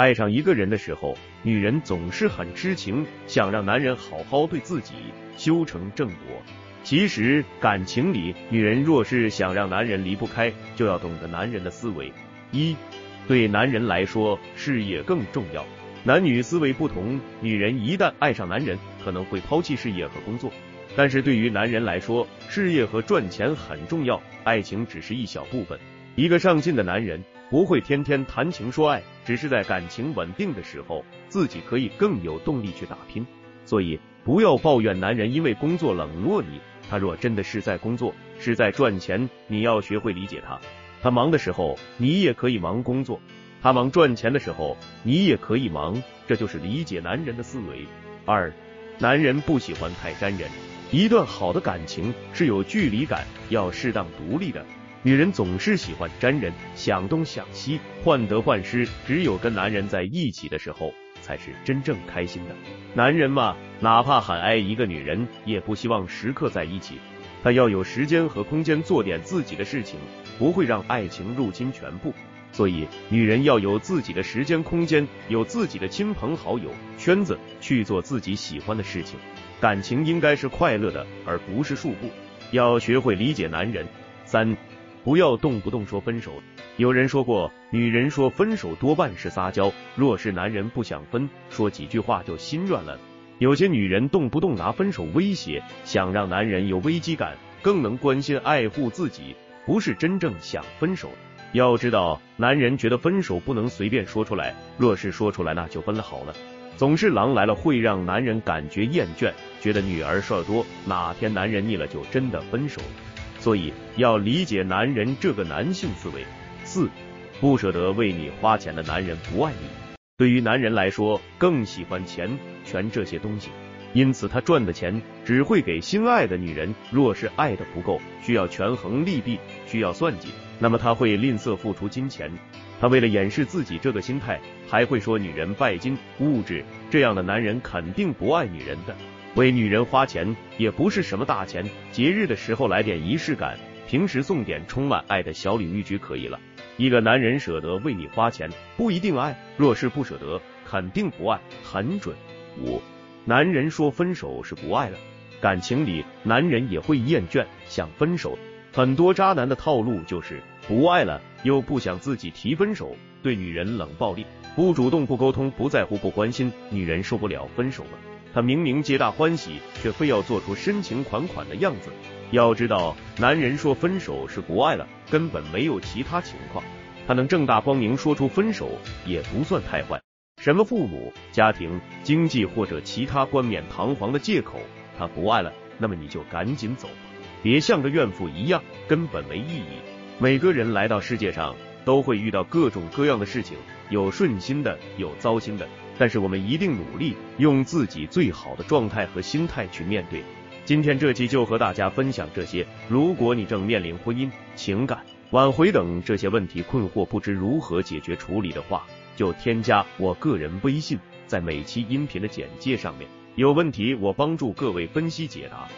爱上一个人的时候，女人总是很痴情，想让男人好好对自己，修成正果。其实感情里，女人若是想让男人离不开，就要懂得男人的思维。一，对男人来说，事业更重要。男女思维不同，女人一旦爱上男人，可能会抛弃事业和工作。但是对于男人来说，事业和赚钱很重要，爱情只是一小部分。一个上进的男人不会天天谈情说爱，只是在感情稳定的时候，自己可以更有动力去打拼。所以不要抱怨男人因为工作冷落你，他若真的是在工作，是在赚钱，你要学会理解他。他忙的时候，你也可以忙工作；他忙赚钱的时候，你也可以忙。这就是理解男人的思维。二，男人不喜欢太粘人。一段好的感情是有距离感，要适当独立的。女人总是喜欢粘人，想东想西，患得患失。只有跟男人在一起的时候，才是真正开心的。男人嘛，哪怕很爱一个女人，也不希望时刻在一起。他要有时间和空间做点自己的事情，不会让爱情入侵全部。所以，女人要有自己的时间空间，有自己的亲朋好友圈子，去做自己喜欢的事情。感情应该是快乐的，而不是束缚。要学会理解男人。三，不要动不动说分手。有人说过，女人说分手多半是撒娇。若是男人不想分，说几句话就心软了。有些女人动不动拿分手威胁，想让男人有危机感，更能关心爱护自己，不是真正想分手。要知道，男人觉得分手不能随便说出来，若是说出来，那就分了好了。总是狼来了，会让男人感觉厌倦，觉得女儿事儿多，哪天男人腻了，就真的分手。所以要理解男人这个男性思维。四，不舍得为你花钱的男人不爱你。对于男人来说，更喜欢钱、权这些东西。因此，他赚的钱只会给心爱的女人。若是爱的不够，需要权衡利弊，需要算计，那么他会吝啬付出金钱。他为了掩饰自己这个心态，还会说女人拜金、物质。这样的男人肯定不爱女人的。为女人花钱也不是什么大钱，节日的时候来点仪式感，平时送点充满爱的小礼物就可以了。一个男人舍得为你花钱，不一定爱；若是不舍得，肯定不爱，很准。五。男人说分手是不爱了，感情里男人也会厌倦，想分手。很多渣男的套路就是不爱了，又不想自己提分手，对女人冷暴力，不主动不沟通，不在乎不关心，女人受不了分手了。他明明皆大欢喜，却非要做出深情款款的样子。要知道，男人说分手是不爱了，根本没有其他情况。他能正大光明说出分手，也不算太坏。什么父母、家庭、经济或者其他冠冕堂皇的借口，他不爱了，那么你就赶紧走吧，别像个怨妇一样，根本没意义。每个人来到世界上都会遇到各种各样的事情，有顺心的，有糟心的，但是我们一定努力用自己最好的状态和心态去面对。今天这期就和大家分享这些。如果你正面临婚姻、情感挽回等这些问题困惑，不知如何解决处理的话，就添加我个人微信，在每期音频的简介上面，有问题我帮助各位分析解答。